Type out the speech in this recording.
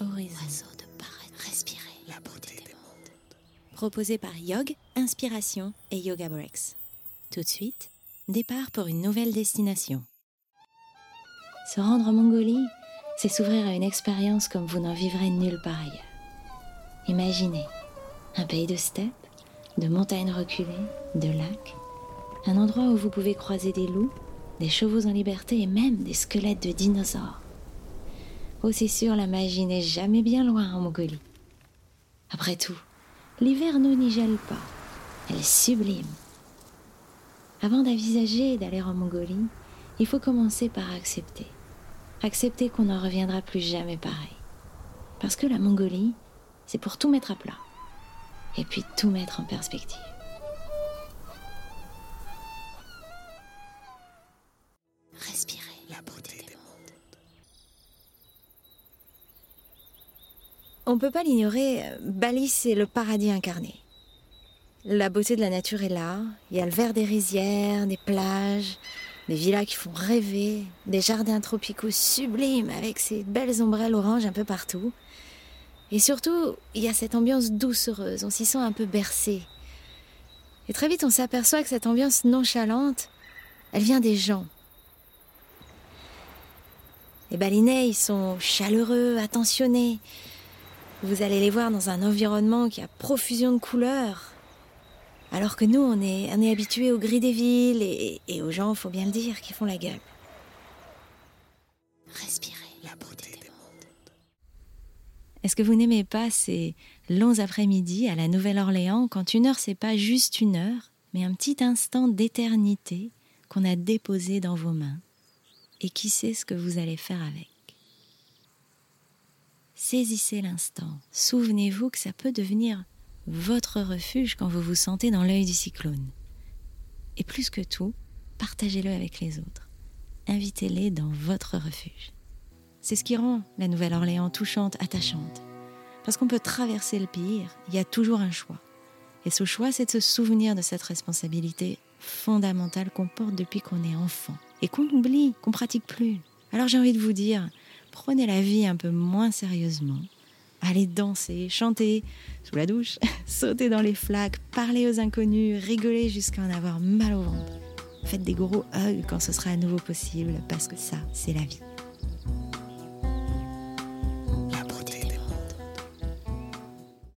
horizon. de paraître, respirer la beauté des mondes. Proposé par Yog, Inspiration et Yoga Breaks. Tout de suite, départ pour une nouvelle destination. Se rendre en Mongolie, c'est s'ouvrir à une expérience comme vous n'en vivrez nulle part ailleurs. Imaginez un pays de steppes, de montagnes reculées, de lacs, un endroit où vous pouvez croiser des loups, des chevaux en liberté et même des squelettes de dinosaures. Oh, c'est sûr, la magie n'est jamais bien loin en Mongolie. Après tout, l'hiver nous n'y gèle pas. Elle est sublime. Avant d'envisager d'aller en Mongolie, il faut commencer par accepter. Accepter qu'on n'en reviendra plus jamais pareil. Parce que la Mongolie, c'est pour tout mettre à plat. Et puis tout mettre en perspective. On ne peut pas l'ignorer, Bali c'est le paradis incarné. La beauté de la nature est là, il y a le vert des rizières, des plages, des villas qui font rêver, des jardins tropicaux sublimes avec ces belles ombrelles oranges un peu partout. Et surtout, il y a cette ambiance doucereuse, on s'y sent un peu bercé. Et très vite, on s'aperçoit que cette ambiance nonchalante, elle vient des gens. Les balinais, ils sont chaleureux, attentionnés. Vous allez les voir dans un environnement qui a profusion de couleurs. Alors que nous, on est, on est habitués au gris des villes et, aux gens, faut bien le dire, qui font la gueule. Respirez la beauté des mondes. Est-ce que vous n'aimez pas ces longs après-midi à la Nouvelle-Orléans quand une heure, c'est pas juste une heure, mais un petit instant d'éternité qu'on a déposé dans vos mains? Et qui sait ce que vous allez faire avec? Saisissez l'instant. Souvenez-vous que ça peut devenir votre refuge quand vous vous sentez dans l'œil du cyclone. Et plus que tout, partagez-le avec les autres. Invitez-les dans votre refuge. C'est ce qui rend la Nouvelle-Orléans touchante, attachante. Parce qu'on peut traverser le pire, il y a toujours un choix. Et ce choix, c'est de se souvenir de cette responsabilité fondamentale qu'on porte depuis qu'on est enfant et qu'on oublie, qu'on pratique plus. Alors j'ai envie de vous dire, prenez la vie un peu moins sérieusement. Allez danser, chanter sous la douche, sauter dans les flaques, parler aux inconnus, rigoler jusqu'à en avoir mal au ventre. Faites des gros hugs quand ce sera à nouveau possible, parce que ça, c'est la vie.